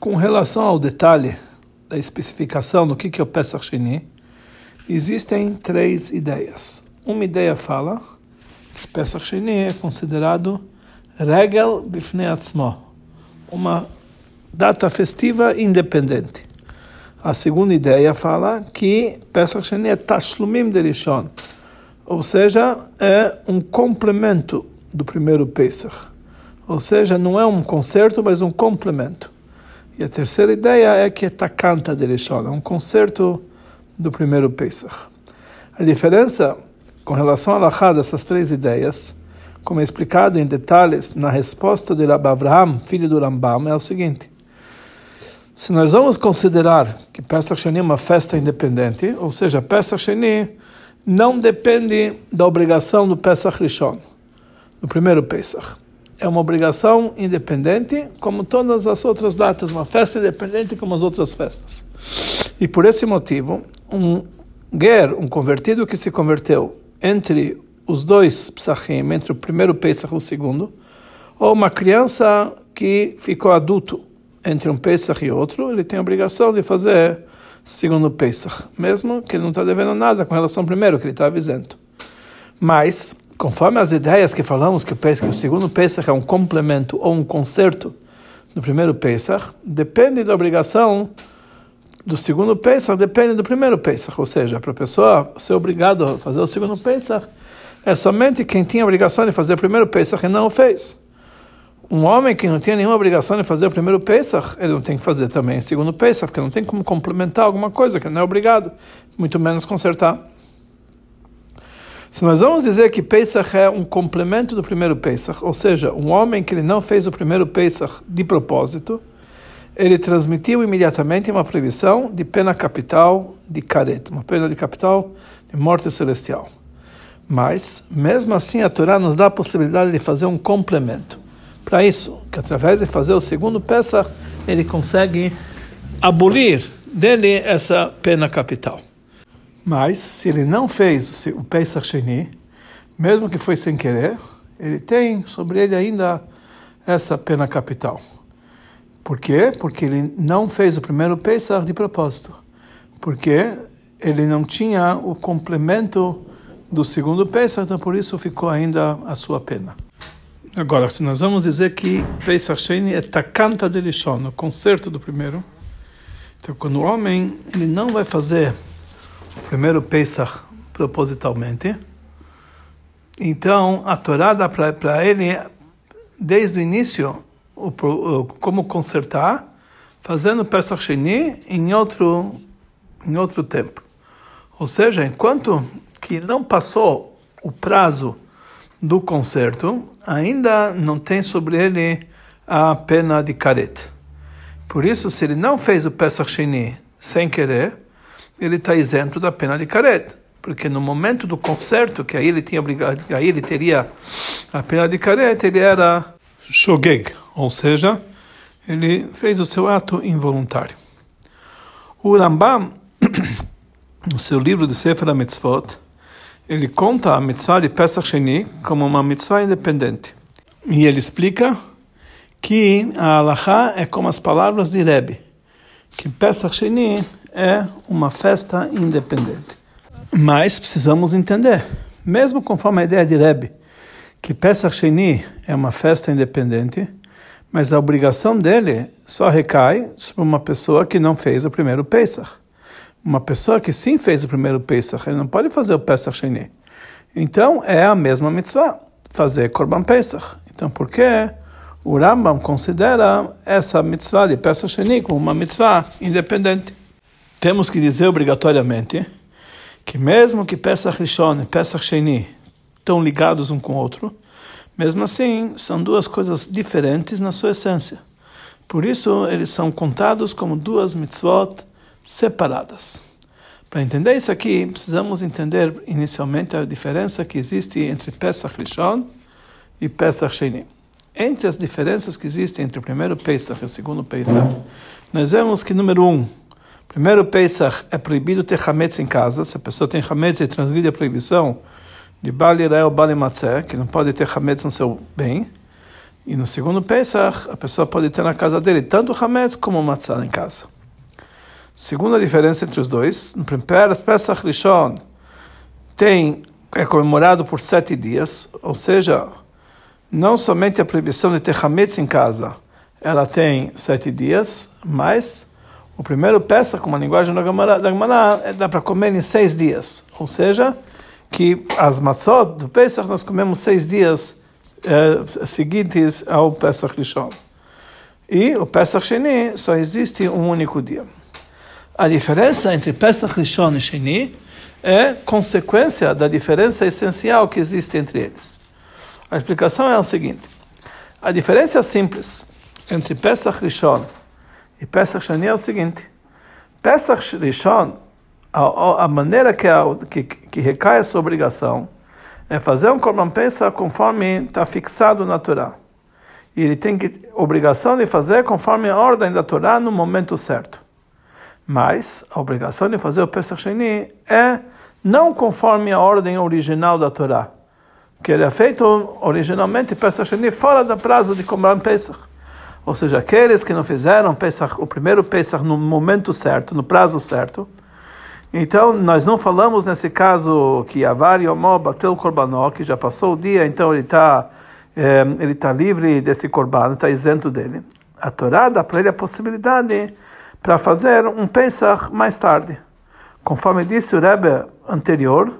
Com relação ao detalhe da especificação do que é o Pesach Sheni, existem três ideias. Uma ideia fala que Pesach Sheni é considerado Regel Bifnei Atzmo, uma data festiva independente. A segunda ideia fala que Pesach Sheni é Tashlumim de Rishon, ou seja, é um complemento do primeiro Pesach. Ou seja, não é um concerto, mas um complemento. E a terceira ideia é que é Takanta de Rishon, é um concerto do primeiro Pesach. A diferença com relação a Lachá dessas três ideias, como é explicado em detalhes na resposta de Rabbi Abraham, filho do Rambam, é o seguinte. Se nós vamos considerar que Pesach Sheni é uma festa independente, ou seja, Pesach Sheni não depende da obrigação do Pesach Rishon, do primeiro Pesach. É uma obrigação independente, como todas as outras datas, uma festa independente como as outras festas. E por esse motivo, um ger, um convertido que se converteu entre os dois psachim, entre o primeiro Pesach e o segundo, ou uma criança que ficou adulto entre um Pesach e outro, ele tem a obrigação de fazer segundo Pesach, mesmo que ele não está devendo nada com relação ao primeiro, que ele está avisando. Mas, conforme as ideias que falamos que o, Pesach, o segundo Pesach é um complemento ou um conserto do primeiro Pesach, depende da obrigação do segundo Pesach, depende do primeiro Pesach, ou seja, para a pessoa ser obrigado a fazer o segundo Pesach, é somente quem tinha a obrigação de fazer o primeiro Pesach e não o fez um homem que não tinha nenhuma obrigação de fazer o primeiro Pesach, ele não tem que fazer também o segundo Pesach, porque não tem como complementar alguma coisa que não é obrigado, muito menos consertar. Se nós vamos dizer que Pesach é um complemento do primeiro Pesach, ou seja, um homem que ele não fez o primeiro Pesach de propósito, ele transmitiu imediatamente uma proibição de pena capital de careto, uma pena de capital de morte celestial. Mas, mesmo assim, a Torá nos dá a possibilidade de fazer um complemento para isso, que através de fazer o segundo Pesach, ele consegue abolir dele essa pena capital. Mas, se ele não fez o Pesach Sheni, mesmo que foi sem querer, ele tem sobre ele ainda essa pena capital. Por quê? Porque ele não fez o primeiro Pesach de propósito. Porque ele não tinha o complemento do segundo Pesach, então por isso ficou ainda a sua pena. Agora, se nós vamos dizer que Pesach Sheni é Takanta de Lishon, o concerto do primeiro, então quando o homem ele não vai fazer primeiro Pesach propositalmente, então a Torá dá para ele, desde o início, o, o, como consertar, fazendo Pesach Sheni em outro, em outro tempo. Ou seja, enquanto que não passou o prazo do concerto, ainda não tem sobre ele a pena de caret. Por isso, se ele não fez o Pesach Sheni sem querer, ele está isento da pena de caret. Porque no momento do concerto, que aí ele tinha obrigado, aí ele teria a pena de caret, ele era shogeg, ou seja, ele fez o seu ato involuntário. O Rambam, no seu livro de Sefer HaMitzvot, ele conta a mitzvah de Pesach Sheni como uma mitzvah independente. E ele explica que a Halachá é como as palavras de Rebbe, que Pesach Sheni é uma festa independente. Mas precisamos entender, mesmo conforme a ideia de Rebbe, que Pesach Sheni é uma festa independente, mas a obrigação dele só recai sobre uma pessoa que não fez o primeiro Pesach. Uma pessoa que sim fez o primeiro Pesach, ele não pode fazer o Pesach Sheni. Então é a mesma mitzvah, fazer Korban Pesach. Então por que o Rambam considera essa mitzvah de Pesach Sheni como uma mitzvah independente? Temos que dizer obrigatoriamente que mesmo que Pesach Rishon e Pesach Sheni estão ligados um com o outro, mesmo assim são duas coisas diferentes na sua essência. Por isso eles são contados como duas mitzvot separadas. Para entender isso aqui, precisamos entender inicialmente a diferença que existe entre Pesach Rishon e Pesach Sheni. Entre as diferenças que existem entre o primeiro Pesach e o segundo Pesach, nós vemos que, número um, primeiro Pesach é proibido ter Hametz em casa. Se a pessoa tem Hametz, ele transgride a proibição de Bali Reo Bali Matzeh, que não pode ter Hametz no seu bem. E no segundo Pesach, a pessoa pode ter na casa dele tanto Hametz como Matzah em casa. Segunda diferença entre os dois, no primeiro Pesach Rishon tem, é comemorado por sete dias, ou seja, não somente a proibição de ter Hametz em casa, ela tem sete dias, mas o primeiro Pesach, como a linguagem da Gemara, é, dá para comer em seis dias, ou seja, que as matzot do Pesach nós comemos seis dias é, seguintes ao Pesach Rishon. E o Pesach Sheni só existe um único dia. A diferença entre Pesach Rishon e Sheni é consequência da diferença essencial que existe entre eles. A explicação é a seguinte: a diferença simples entre Pesach Rishon e Pesach Sheni é o seguinte: Pesach Rishon, a, a maneira que, a, que, que recai essa obrigação é fazer um Korban Pesach conforme está fixado na Torá. E ele tem que, obrigação de fazer conforme a ordem da Torá no momento certo. Mas a obrigação de fazer o Pesach Sheni é não conforme a ordem original da Torá. Que ele é feito originalmente Pesach Sheni fora do prazo de Korban Pesach. Ou seja, aqueles que não fizeram Pesach, o primeiro Pesach no momento certo, no prazo certo, então, nós não falamos nesse caso que Avar Yomó bateu o korbanó, que já passou o dia, então ele está é, ele tá livre desse korban, está isento dele. A Torá dá para ele a possibilidade para fazer um Pesach mais tarde. Conforme disse o Rebbe anterior,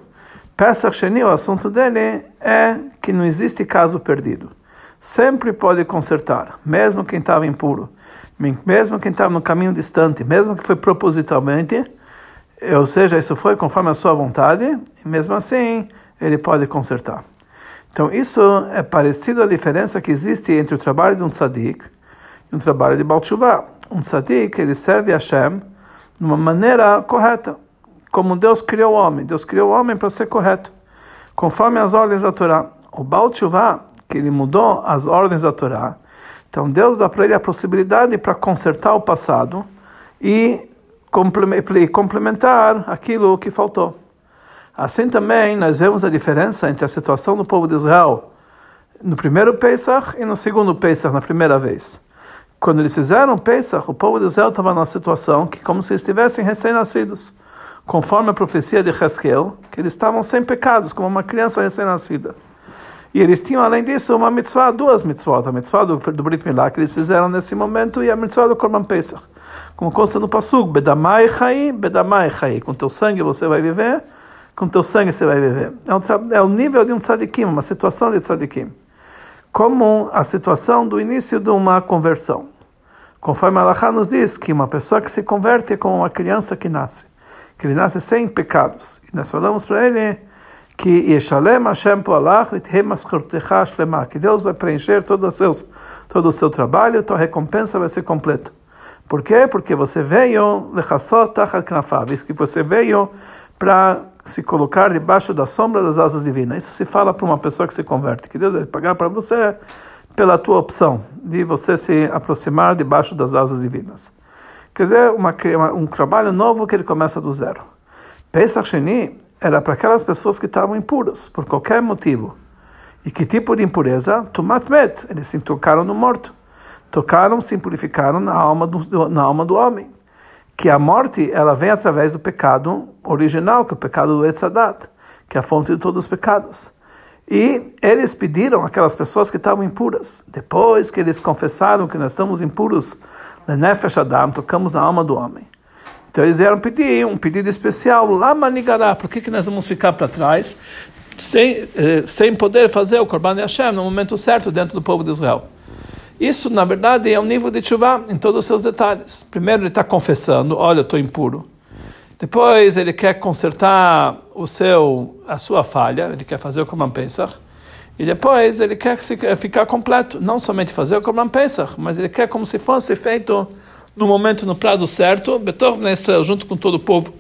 Pesach Sheni, o assunto dele é que não existe caso perdido. Sempre pode consertar, mesmo quem estava impuro, mesmo quem estava no caminho distante, mesmo que foi propositalmente, ou seja, isso foi conforme a sua vontade, e mesmo assim ele pode consertar. Então, isso é parecido à diferença que existe entre o trabalho de um tzadik e um trabalho de Baal Tshuva. Um tzadik, ele serve a Hashem de uma maneira correta, como Deus criou o homem. Deus criou o homem para ser correto, conforme as ordens da Torá. O Baal Tshuva, que ele mudou as ordens da Torá, então Deus dá para ele a possibilidade para consertar o passado e complementar aquilo que faltou. Assim também nós vemos a diferença entre a situação do povo de Israel no primeiro Pesach e no segundo Pesach, na primeira vez. Quando eles fizeram Pesach, o povo de Israel estava numa situação que como se estivessem recém-nascidos, conforme a profecia de Hezkel, que eles estavam sem pecados, como uma criança recém-nascida. E eles tinham, além disso, uma mitzvah, duas mitzvot. A mitzvah do, do Brit Milá, que eles fizeram nesse momento, e a mitzvah do Korban Pesach. Como consta no Pasuk, Bedamai Chai, Bedamai Chai. Com teu sangue você vai viver, com teu sangue você vai viver. É, um, é o nível de um tzadikim, uma situação de tzadikim. Como a situação do início de uma conversão. Conforme Allah nos diz que uma pessoa que se converte é como uma criança que nasce. Que ele nasce sem pecados. E nós falamos para ele que Yeshalem Hashem Poalach que Deus vai preencher todo o, seu, todo o seu trabalho, tua recompensa vai ser completa. Por quê? Porque você veio que você veio para se colocar debaixo da sombra das asas divinas. Isso se fala para uma pessoa que se converte, que Deus vai pagar para você pela tua opção de você se aproximar debaixo das asas divinas. Quer dizer, uma, um trabalho novo que ele começa do zero. Pesach Sheni era para aquelas pessoas que estavam impuras, por qualquer motivo. E que tipo de impureza? Tumat met, eles se tocaram no morto. Tocaram, se purificaram na alma do, na alma do homem. Que a morte, ela vem através do pecado original, que é o pecado do Etzadat, que é a fonte de todos os pecados. E eles pediram aquelas pessoas que estavam impuras. Depois que eles confessaram que nós estamos impuros, Lenefesh Adam, tocamos na alma do homem. Então eles vieram pedir um pedido especial, lá manigará, por que, que nós vamos ficar para trás sem, eh, sem poder fazer o Korban Hashem no momento certo dentro do povo de Israel? Isso, na verdade, é um nível de chuva em todos os seus detalhes. Primeiro ele está confessando, olha, eu estou impuro. Depois ele quer consertar o seu, a sua falha, ele quer fazer o Korban Pesach. E depois ele quer ficar completo, não somente fazer o Korban Pesach, mas ele quer como se fosse feito no momento, no prazo certo, Betor Israel, junto com todo o povo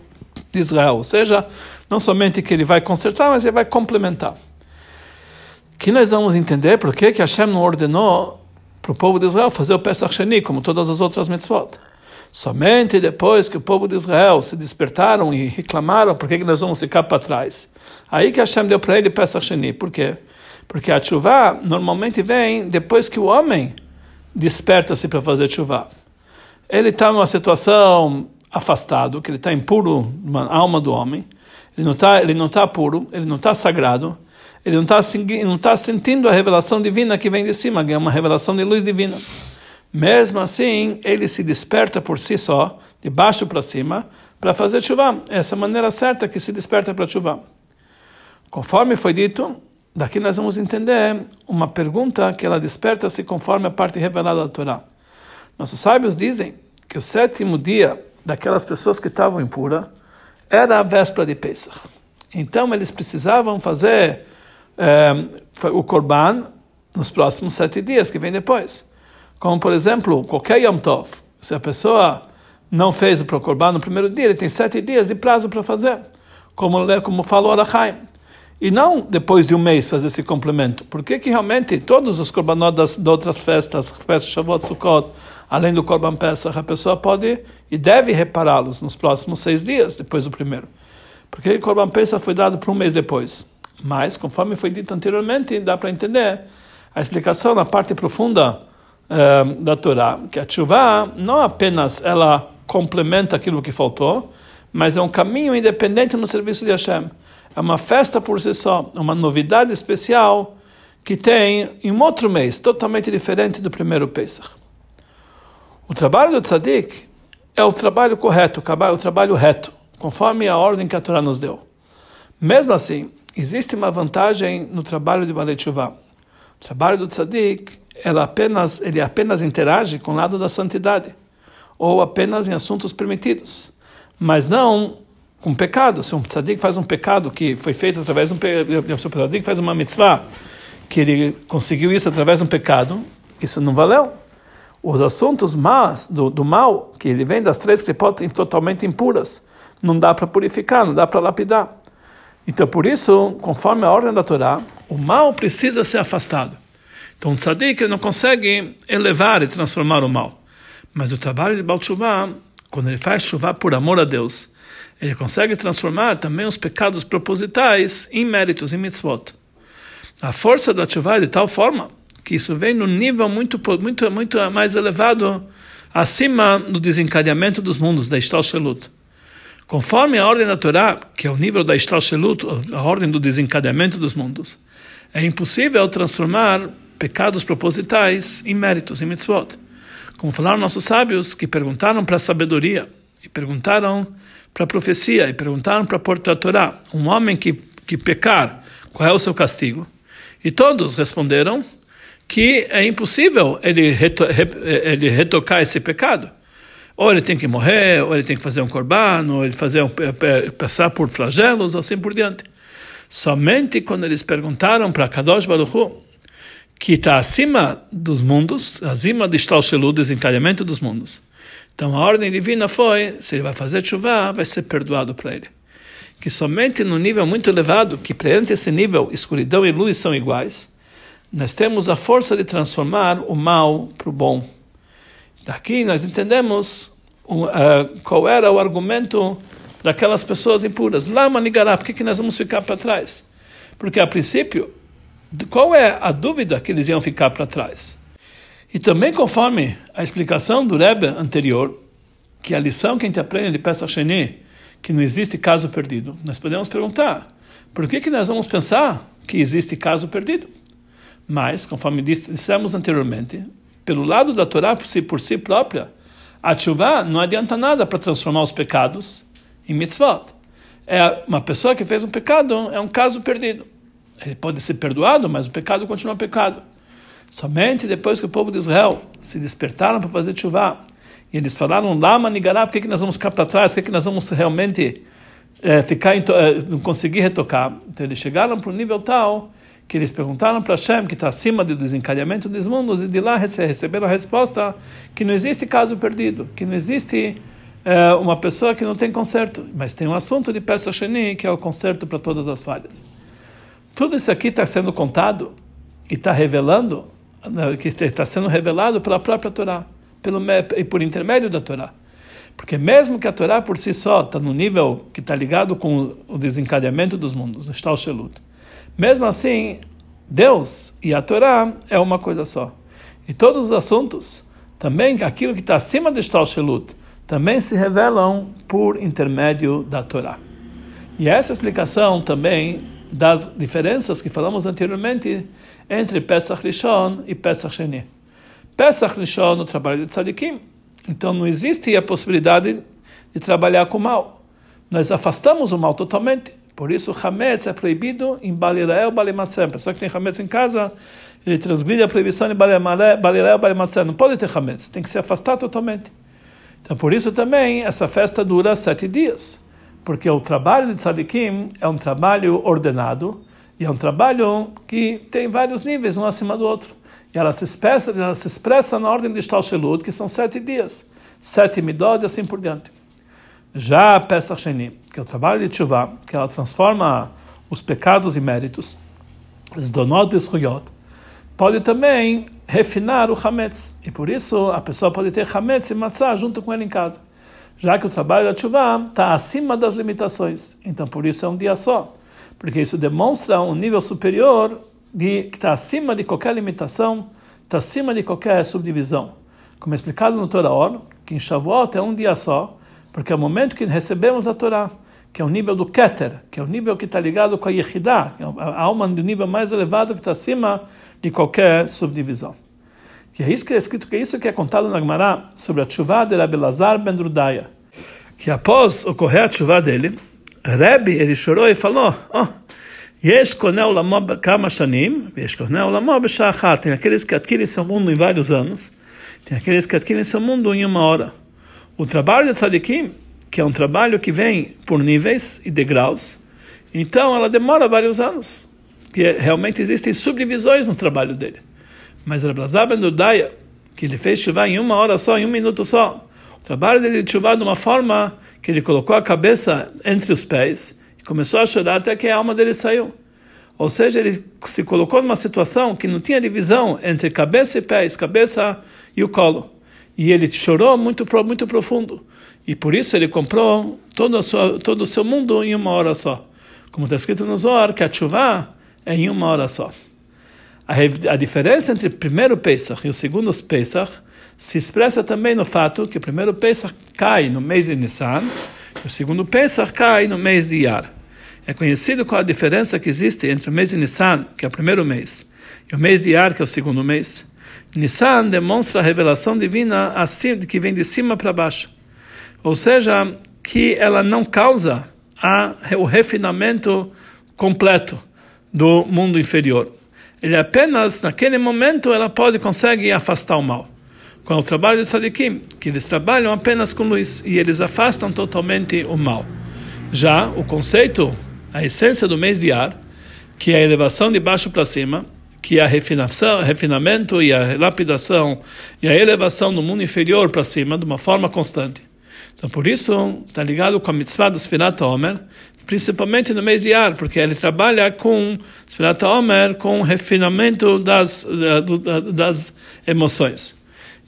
de Israel. Ou seja, não somente que ele vai consertar, mas ele vai complementar. Que nós vamos entender por que Hashem não ordenou para o povo de Israel fazer o Pesach Sheni, como todas as outras mitzvot. Somente depois que o povo de Israel se despertaram e reclamaram por que nós vamos ficar para trás. Aí que Hashem deu para ele Pesach Sheni. Por quê? Porque a chuva normalmente vem depois que o homem desperta-se para fazer chuva. Ele está numa situação afastado, que ele está impuro na alma do homem, ele não está ele não tá puro, ele não está sagrado, ele não está não tá sentindo a revelação divina que vem de cima, que é uma revelação de luz divina. Mesmo assim, ele se desperta por si só, de baixo para cima, para fazer chuva. Essa é maneira certa que se desperta para chuva. Conforme foi dito, daqui nós vamos entender uma pergunta que ela desperta-se conforme a parte revelada da Torá. Nossos sábios dizem que o sétimo dia daquelas pessoas que estavam impuras era a véspera de Pesach. Então eles precisavam fazer eh, o Korban nos próximos sete dias que vem depois. Como, por exemplo, qualquer Yom Tov. Se a pessoa não fez o Prokorban no primeiro dia, ele tem sete dias de prazo para fazer, como, como falou Arachaim. E não depois de um mês fazer esse complemento. Por que realmente todos os Korbanot das, de outras festas, festas Shavuot, Sukkot, além do Korban Pesach, a pessoa pode e deve repará-los nos próximos seis dias, depois do primeiro. Porque o Korban Pesach foi dado por um mês depois. Mas, conforme foi dito anteriormente, dá para entender a explicação na parte profunda uh, da Torá, que a chuva não apenas ela complementa aquilo que faltou, mas é um caminho independente no serviço de Hashem. É uma festa por si só, é uma novidade especial que tem em um outro mês, totalmente diferente do primeiro Pesach. O trabalho do tzadik é o trabalho correto, o trabalho reto, conforme a ordem que a Torá nos deu. Mesmo assim, existe uma vantagem no trabalho de Balei Tshuva. O trabalho do tzadik ela apenas, ele apenas interage com o lado da santidade, ou apenas em assuntos permitidos, mas não com pecado. Se um tzadik faz um pecado que foi feito através de um, se um faz uma mitzvah, que ele conseguiu isso através de um pecado, isso não valeu. Os assuntos más, do, do mal, que ele vem das três podem totalmente impuras, não dá para purificar, não dá para lapidar. Então, por isso, conforme a ordem da Torá, o mal precisa ser afastado. Então, o tzadik não consegue elevar e transformar o mal. Mas o trabalho de Baal Tshuva, quando ele faz chuva por amor a Deus, ele consegue transformar também os pecados propositais em méritos, em mitzvot. A força da chuva é de tal forma que isso vem no nível muito, muito, muito mais elevado acima do desencadeamento dos mundos, da Ishtalshelut. Conforme a ordem da Torá, que é o nível da Ishtalshelut, a ordem do desencadeamento dos mundos, é impossível transformar pecados propositais em méritos, em mitzvot. Como falaram nossos sábios que perguntaram para a sabedoria, e perguntaram para a profecia, e perguntaram para a Torá, um homem que, que pecar, qual é o seu castigo? E todos responderam que é impossível ele, reto, ele retocar esse pecado. Ou ele tem que morrer, ou ele tem que fazer um corban, ou ele fazer um, passar por flagelos, assim por diante. Somente quando eles perguntaram para Kadosh Baruch Hu, que está acima dos mundos, acima de Shtalshelu, desencalhamento dos mundos. Então a ordem divina foi, se ele vai fazer chuva, vai ser perdoado para ele. Que somente no nível muito elevado, que perante esse nível, escuridão e luz são iguais, nós temos a força de transformar o mal para o bom. Daqui nós entendemos uh, qual era o argumento daquelas pessoas impuras. Lá, Manigará, por que, que nós vamos ficar para trás? Porque a princípio qual é a dúvida que eles iam ficar para trás? E também conforme a explicação do Rebbe anterior, que a lição que a gente aprende de Pesach Sheni, que não existe caso perdido, nós podemos perguntar, por que, que nós vamos pensar que existe caso perdido? Mas, conforme dissemos anteriormente, pelo lado da Torá por si, por si própria, a chuva não adianta nada para transformar os pecados em mitzvot. É uma pessoa que fez um pecado, é um caso perdido ele pode ser perdoado, mas o pecado continua pecado. Somente depois que o povo de Israel se despertaram para fazer chuva e eles falaram, Lama Nigará, por que, que nós vamos ficar para trás? Por que, que nós vamos realmente é, ficar, é, não conseguir retocar? Então eles chegaram para um nível tal que eles perguntaram para Hashem, que está acima do desencadeamento dos mundos, e de lá receberam a resposta que não existe caso perdido, que não existe é, uma pessoa que não tem conserto, mas tem um assunto de peça Sheni, que é o conserto para todas as falhas. Tudo isso aqui está sendo contado e está revelando, né, que está sendo revelado pela própria Torá, pelo, e por intermédio da Torá. Porque mesmo que a Torá por si só está no nível que está ligado com o desencadeamento dos mundos, o Shtal Shelut, mesmo assim, Deus e a Torá é uma coisa só. E todos os assuntos, também aquilo que está acima do Shtalshelut, também se revelam por intermédio da Torá. E essa explicação também das diferenças que falamos anteriormente entre Pesach Rishon e Pesach Sheni. Pesach Rishon, o trabalho de tzadikim, então não existe a possibilidade de trabalhar com o mal. Nós afastamos o mal totalmente. Por isso, Hametz é proibido em Balirael, Balimatzem. A pessoa que tem Hametz em casa, ele transgride a proibição em Balirael, Balimatzem. Não pode ter Hametz, tem que se afastar totalmente. Então, por isso também, essa festa dura sete dias. Porque o trabalho de tzadikim é um trabalho ordenado e é um trabalho que tem vários níveis, um acima do outro. E ela se expressa, ela se expressa na ordem de Shtalshelut, que são sete dias. Sete midot e assim por diante. Já a Pesach Sheni, que é o trabalho de Tshuva, que ela transforma os pecados e méritos, os donot e pode também refinar o Hametz. E por isso a pessoa pode ter Hametz e Matzah junto com ele em casa. Já que o trabalho da Tshuva está acima das limitações. Então por isso é um dia só. Porque isso demonstra um nível superior de, que está acima de qualquer limitação, está acima de qualquer subdivisão. Como é explicado no Torah Or, que em Shavuot é um dia só, porque é o momento que recebemos a Torá, que é o nível do Keter, que é o nível que está ligado com a Yehidah, é a alma do nível mais elevado que está acima de qualquer subdivisão. E é isso que é escrito, que é isso que é contado na Gemara sobre a chuva de Rabbi Lazar ben Rudaya, que após ocorrer a chuva dele, Rebbe ele chorou e falou: "Ó, oh, Yesh konel lamo kama shanim, yesh konel lamo. Tem aqueles que adquirem seu mundo em vários anos, tem aqueles que adquirem seu mundo em uma hora. O trabalho de tzadikim, que é um trabalho que vem por níveis e degraus, então ela demora vários anos, que realmente existem subdivisões no trabalho dele. Mas Rablazar ben Dudaya, que ele fez chuva em uma hora só, em um minuto só, o trabalho dele de chuva de uma forma que ele colocou a cabeça entre os pés e começou a chorar até que a alma dele saiu. Ou seja, ele se colocou numa situação que não tinha divisão entre cabeça e pés, cabeça e o colo e ele chorou muito muito profundo. E por isso ele comprou todo seu, todo o seu mundo em uma hora só. Como está escrito no Zohar que a chuva é em uma hora só. A, a diferença entre o primeiro Pesach e o segundo Pesach se expressa também no fato que o primeiro Pesach cai no mês de Nissan e o segundo Pesach cai no mês de Iyar é conhecido qual a diferença que existe entre o mês de Nissan, que é o primeiro mês, e o mês de Iyar, que é o segundo mês. Nissan demonstra a revelação divina assim, que vem de cima para baixo. Ou seja, que ela não causa a, o refinamento completo do mundo inferior. Ele apenas, naquele momento, ela pode, consegue afastar o mal. Com o trabalho de Sadikim, que eles trabalham apenas com luz e eles afastam totalmente o mal. Já o conceito, a essência do mês de ar, que é a elevação de baixo para cima, que a refinação, refinamento e a lapidação e a elevação do mundo inferior para cima de uma forma constante. Então, por isso, está ligado com a mitzvah do Sfirat Omer, principalmente no mês de Ar, porque ele trabalha com Sfirat Omer, com o refinamento das, das emoções.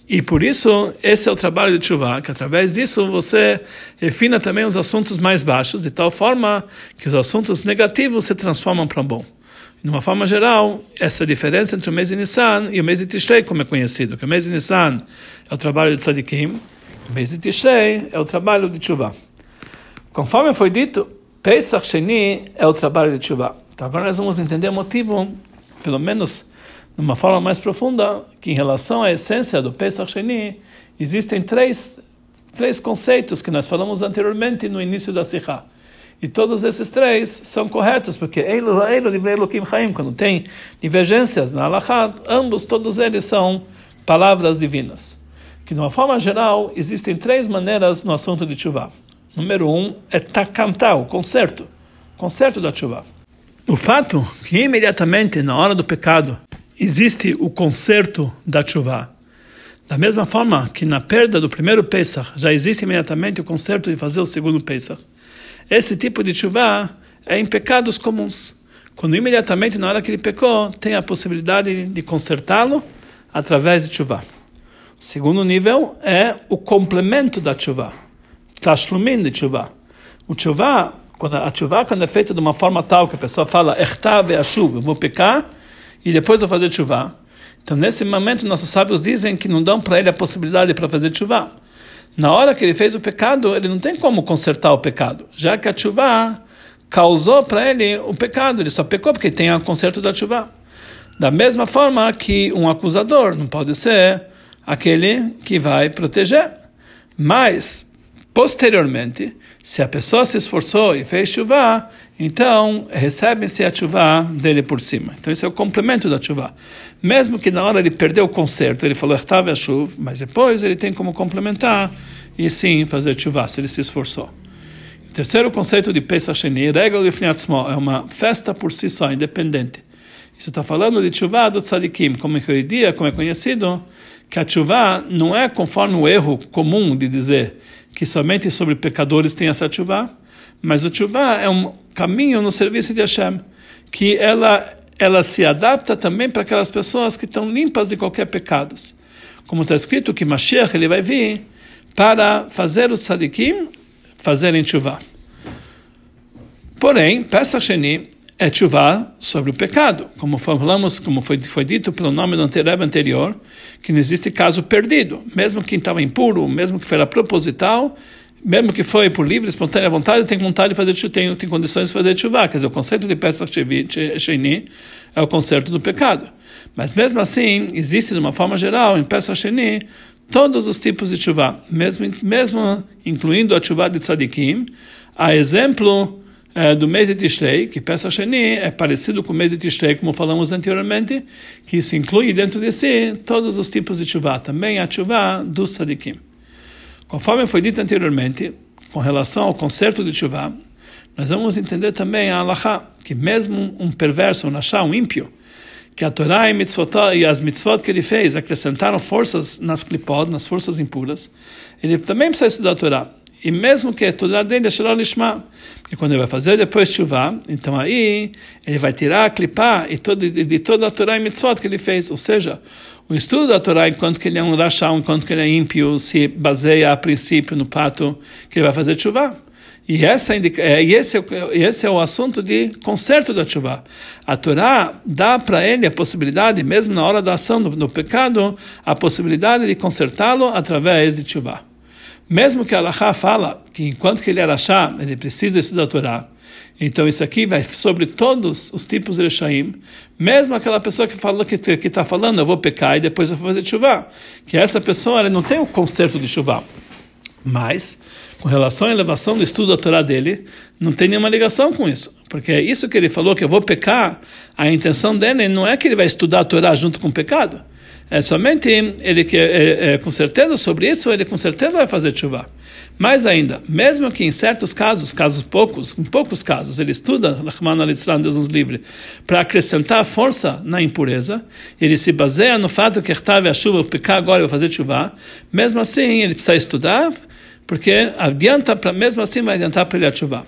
E por isso, esse é o trabalho de Tshuva, que através disso você refina também os assuntos mais baixos, de tal forma que os assuntos negativos se transformam para bom. De uma forma geral, essa diferença entre o mês de Nissan e o mês de Tishrei, como é conhecido, que o mês de Nissan é o trabalho de Tzadikim, o mês de Tishrei é o trabalho de Tshuva. Conforme foi dito, Pesach Sheni é o trabalho de Tshuva. Então agora nós vamos entender o motivo, pelo menos de uma forma mais profunda, que em relação à essência do Pesach Sheni, existem três, três conceitos que nós falamos anteriormente no início da Sikha. E todos esses três são corretos, porque Eilu Eilu Livrei Elohim Chaim, quando tem divergências na Halakha, ambos, todos eles são palavras divinas. Que de uma forma geral, existem três maneiras no assunto de Tshuva. Número um é takantar, o conserto, conserto da Tshuva. O fato que imediatamente na hora do pecado existe o conserto da Tshuva. Da mesma forma que na perda do primeiro Pesach já existe imediatamente o conserto de fazer o segundo Pesach. Esse tipo de chuva é em pecados comuns. Quando imediatamente, na hora que ele pecou, tem a possibilidade de consertá-lo através de chuva. O segundo nível é o complemento da chuva. Tashlumin de chuva. O chuva, quando a chuva quando é feita de uma forma tal que a pessoa fala, Echtav e Ashuv, eu vou pecar e depois vou fazer chuva. Então, nesse momento, nossos sábios dizem que não dão para ele a possibilidade para fazer chuva. Na hora que ele fez o pecado, ele não tem como consertar o pecado, já que a chuva causou para ele o pecado, ele só pecou porque tem o conserto da chuva. Da mesma forma que um acusador não pode ser aquele que vai proteger. Mas, posteriormente, se a pessoa se esforçou e fez chuva, então recebe-se a chuva dele por cima. Então, esse é o complemento da chuva. Mesmo que na hora ele perdeu o conserto, ele falou estava a chuva, mas depois ele tem como complementar e sim fazer chuva, se ele se esforçou. O terceiro conceito de Pesach Sheni, regra de é uma festa por si só, independente. Isso está falando de chuva do tzadikim, como é dia, como é conhecido, que a chuva não é conforme o erro comum de dizer que somente sobre pecadores tem essa chuva, mas o chuva é um caminho no serviço de Hashem, que ela ela se adapta também para aquelas pessoas que estão limpas de qualquer pecado. Como está escrito que Mashiach ele vai vir para fazer os sadikim fazerem chuva. Porém, Pesach Sheni é chuva sobre o pecado, como falamos, como foi, foi dito pelo nome do anterior, que não existe caso perdido, mesmo quem estava impuro, mesmo que foi proposital, mesmo que foi por livre, espontânea vontade, tem vontade de fazer tem, tem condições de fazer chuva. Quer dizer, o conceito de Pesach Sheni é o conceito do pecado. Mas mesmo assim, existe de uma forma geral, em Pesach Sheni, todos os tipos de chuva, mesmo, mesmo incluindo a chuva de tzadikim, a exemplo é, do mês de Tishrei, que Pesach Sheni é parecido com o mês de Tishrei, como falamos anteriormente, que isso inclui dentro de si todos os tipos de chuva, também a chuva dos tzadikim. Conforme foi dito anteriormente, com relação ao concerto de chuva, nós vamos entender também a Allahá, que mesmo um perverso, um nachá, um ímpio, que a Torá e, e as mitzvot que ele fez acrescentaram forças nas klipod, nas forças impuras, ele também precisa estudar a Torá. E mesmo que a Torá dele é Shalom Lishma, porque quando ele vai fazer depois chuva, então aí ele vai tirar a e todo, de toda a Torá e mitzvot que ele fez, ou seja, o estudo da Torá, enquanto que ele é um rachá, enquanto que ele é ímpio, se baseia a princípio no pato que ele vai fazer chuva. E, essa, é, e esse, é, esse é o assunto de conserto da chuva. A Torá dá para ele a possibilidade, mesmo na hora da ação do, do pecado, a possibilidade de consertá-lo através de chuva. Mesmo que Allah fala que enquanto que ele é rachá, ele precisa estudar a Torá, então isso aqui vai sobre todos os tipos de Rechaim, mesmo aquela pessoa que fala que está falando, eu vou pecar e depois eu vou fazer chuva, que essa pessoa ela não tem o conserto de chuva. Mas, com relação à elevação do estudo da Torá dele, não tem nenhuma ligação com isso. Porque é isso que ele falou, que eu vou pecar, a intenção dele não é que ele vai estudar a Torá junto com o pecado. É somente ele que é, é, com certeza sobre isso, ele com certeza vai fazer chuva. Mais ainda, mesmo que em certos casos, casos poucos, em poucos casos, ele estuda, Rahman al Deus nos livre, para acrescentar força na impureza, ele se baseia no fato que estava a chuva, pecar agora e fazer chuva, mesmo assim ele precisa estudar, porque adianta mesmo assim vai adiantar para ele a chuva.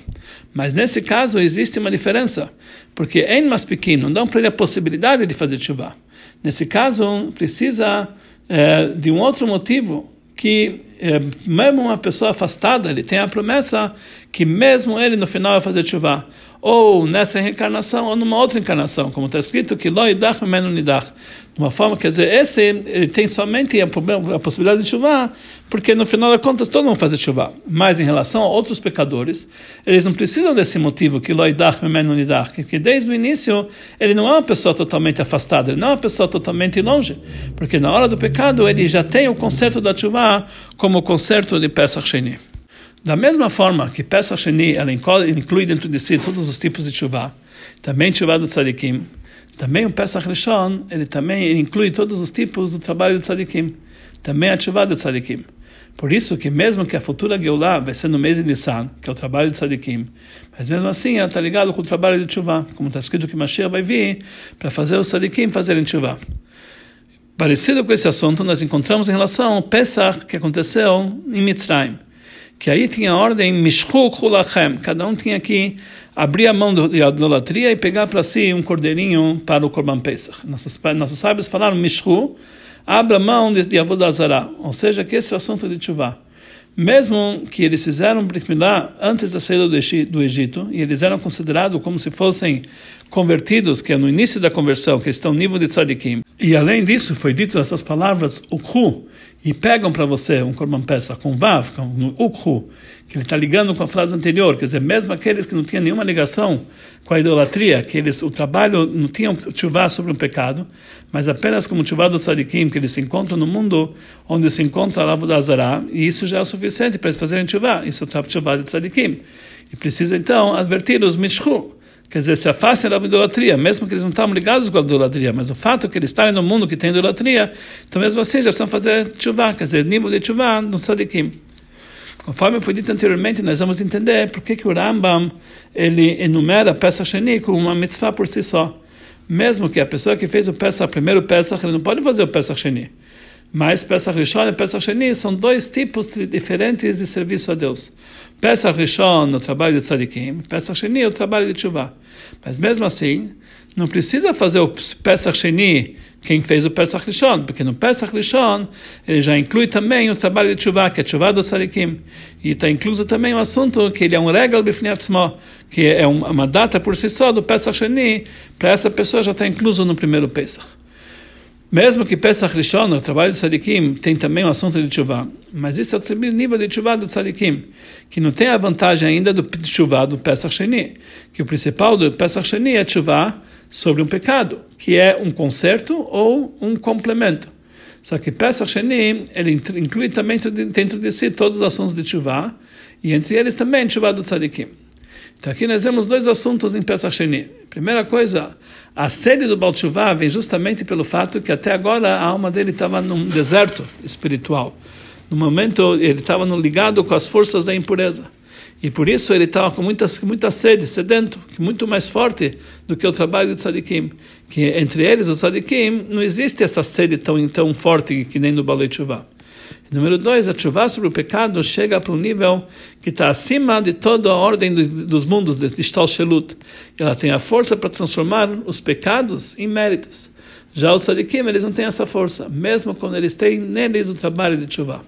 Mas nesse caso existe uma diferença, porque em mais pequeno não dão para ele a possibilidade de fazer chuva. Nesse caso, precisa é, de um outro motivo que é, mesmo uma pessoa afastada, ele tem a promessa que mesmo ele no final vai fazer chuva, ou nessa reencarnação ou numa outra encarnação, como está escrito que lo idach menu nidach. De uma forma, quer dizer, esse ele tem somente a, a possibilidade de chuva, porque no final das contas todo mundo faz chuva. Mas em relação a outros pecadores, eles não precisam desse motivo que lo idach menu nidach, que desde o início ele não é uma pessoa totalmente afastada, ele não é uma pessoa totalmente longe, porque na hora do pecado ele já tem o conserto da chuva como o conserto de Pesach Sheni. Da mesma forma que Pesach Sheni ela inclui dentro de si todos os tipos de chuva, também chuva do tzadikim, também o Pesach Rishon, ele também inclui todos os tipos do trabalho do tzadikim, também a chuva do tzadikim. Por isso que mesmo que a futura Geulah vai ser no mês de Nissan, que é o trabalho de tzadikim, mas mesmo assim ela está ligada com o trabalho de chuva, como está escrito que Mashiach vai vir para fazer os tzadikim fazerem chuva. Parecido com esse assunto, nós encontramos em relação ao Pesach que aconteceu em Mitzrayim que aí tinha a ordem Mishchu Kulachem, cada um tinha que abrir a mão da idolatria e pegar para si um cordeirinho para o Korban Pesach. Nossos, nossos sábios falaram Mishchu, abra mão de, de Avodazara, ou seja, que esse é o assunto de Tshuva. mesmo que eles fizeram Brit Milá antes da saída do Egito, e eles eram considerados como se fossem convertidos, que é no início da conversão, que estão no nível de tzadikim. E além disso, foi dito essas palavras, ukhu, e pegam para você um korban peça com vav, com ukhu, que ele está ligando com a frase anterior, quer dizer, mesmo aqueles que não tinham nenhuma ligação com a idolatria, que eles, o trabalho não tinham chuvá sobre um pecado, mas apenas como chuvá do tzadikim, que eles se encontram no mundo onde se encontra a lavo da Azará, e isso já é o suficiente para eles fazerem chuvá, isso é o chuvá de tzadikim. E precisa então advertir os mishchu, Quer dizer, se afastem da idolatria, mesmo que eles não estão ligados com a idolatria, mas o fato que eles estarem no mundo que tem idolatria, então mesmo assim já estão fazendo chuva, quer dizer, nível de chuva no sadikim. Conforme foi dito anteriormente, nós vamos entender por que, que o Rambam ele enumera a peça Sheni como uma mitzvah por si só. Mesmo que a pessoa que fez o Pesach, primeiro Pesach, ele não pode fazer o Pesach Sheni. Mas Pesach Rishon e Pesach Sheni são dois tipos diferentes de serviço a Deus. Pesach Rishon, o trabalho de Tzadikim, Pesach Sheni, o trabalho de Tshuva. Mas mesmo assim, não precisa fazer o Pesach Sheni quem fez o Pesach Rishon, porque no Pesach Rishon ele já inclui também o trabalho de Tshuva, que é Tshuva do Tzadikim. E está incluso também o assunto que ele é um regal bifniatzmo, que é uma data por si só do Pesach Sheni, para essa pessoa já está incluso no primeiro Pesach. Mesmo que Pesach Rishon, o trabalho de Tzadikim, tem também o assunto de Tshuva, mas isso é o nível de Tshuva do Tzadikim, que não tem a vantagem ainda do Tshuva do Pesach Sheni, que o principal do Pesach Sheni é Tshuva sobre um pecado, que é um conserto ou um complemento. Só que Pesach Sheni, ele inclui também dentro de si todos os assuntos de Tshuva, e entre eles também Tshuva do Tzadikim. Então aqui nós temos dois assuntos em Pesach Sheni. Primeira coisa, a sede do Baal vem justamente pelo fato que até agora a alma dele estava num deserto espiritual. No momento ele estava ligado com as forças da impureza. E por isso ele estava com muita, muita sede, sedento, muito mais forte do que o trabalho de tzadikim. Que entre eles, os tzadikim, não existe essa sede tão, tão forte que nem no Baal Tshuva. Número dois, a chuva sobre o pecado chega para um nível que está acima de toda a ordem dos mundos de Shtalshelut. Ela tem a força para transformar os pecados em méritos. Já os sadikim, eles não têm essa força, mesmo quando eles têm neles o trabalho de chuva.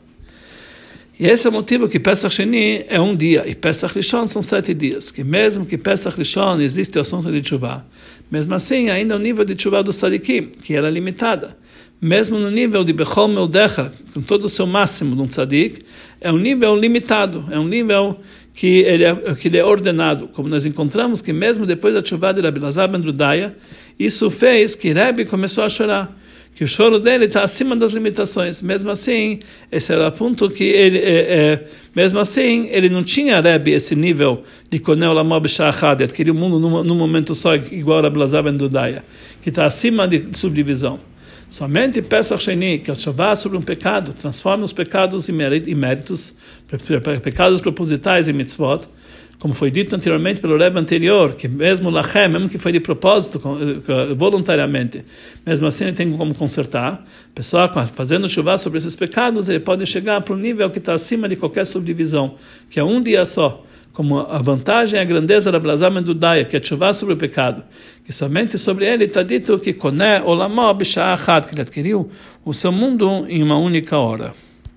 E esse é o motivo que Pesach Sheni é um dia e Pesach Rishon são sete dias. Que mesmo que Pesach Rishon existe o assunto de chuva, mesmo assim ainda o nível de chuva do sadikim, que era limitada mesmo no nível de Bechol Meldecha, com todo o seu máximo de um tzadik, é um nível limitado, é um nível que ele é, que ele é ordenado. Como nós encontramos que mesmo depois da chuva de Rabi Lazar ben Rudaya, isso fez que Rebbe começou a chorar, que o choro dele está acima das limitações. Mesmo assim, esse era o ponto que ele, é, é, mesmo assim, ele não tinha Rebbe esse nível de Konel Lamob Shahad, adquirir o mundo num, num momento só igual a Rabi Lazar ben Rudaya, que está acima de subdivisão. Somente Pesach Sheni, que é o Shavá sobre um pecado, transforma os pecados em méritos, pecados propositais em mitzvot, como foi dito anteriormente pelo Rebbe anterior, que mesmo Lachem, mesmo que foi de propósito, eh, voluntariamente, mesmo assim ele tem como consertar. A pessoa fazendo chuva sobre esses pecados, ele pode chegar para um nível que está acima de qualquer subdivisão, que é um dia só como a vantagem e a grandeza da Blazar Mendudaya, que é chuva sobre o pecado, que somente sobre ele está dito que Koné Olamó Bishah que ele adquiriu o seu mundo em uma única hora.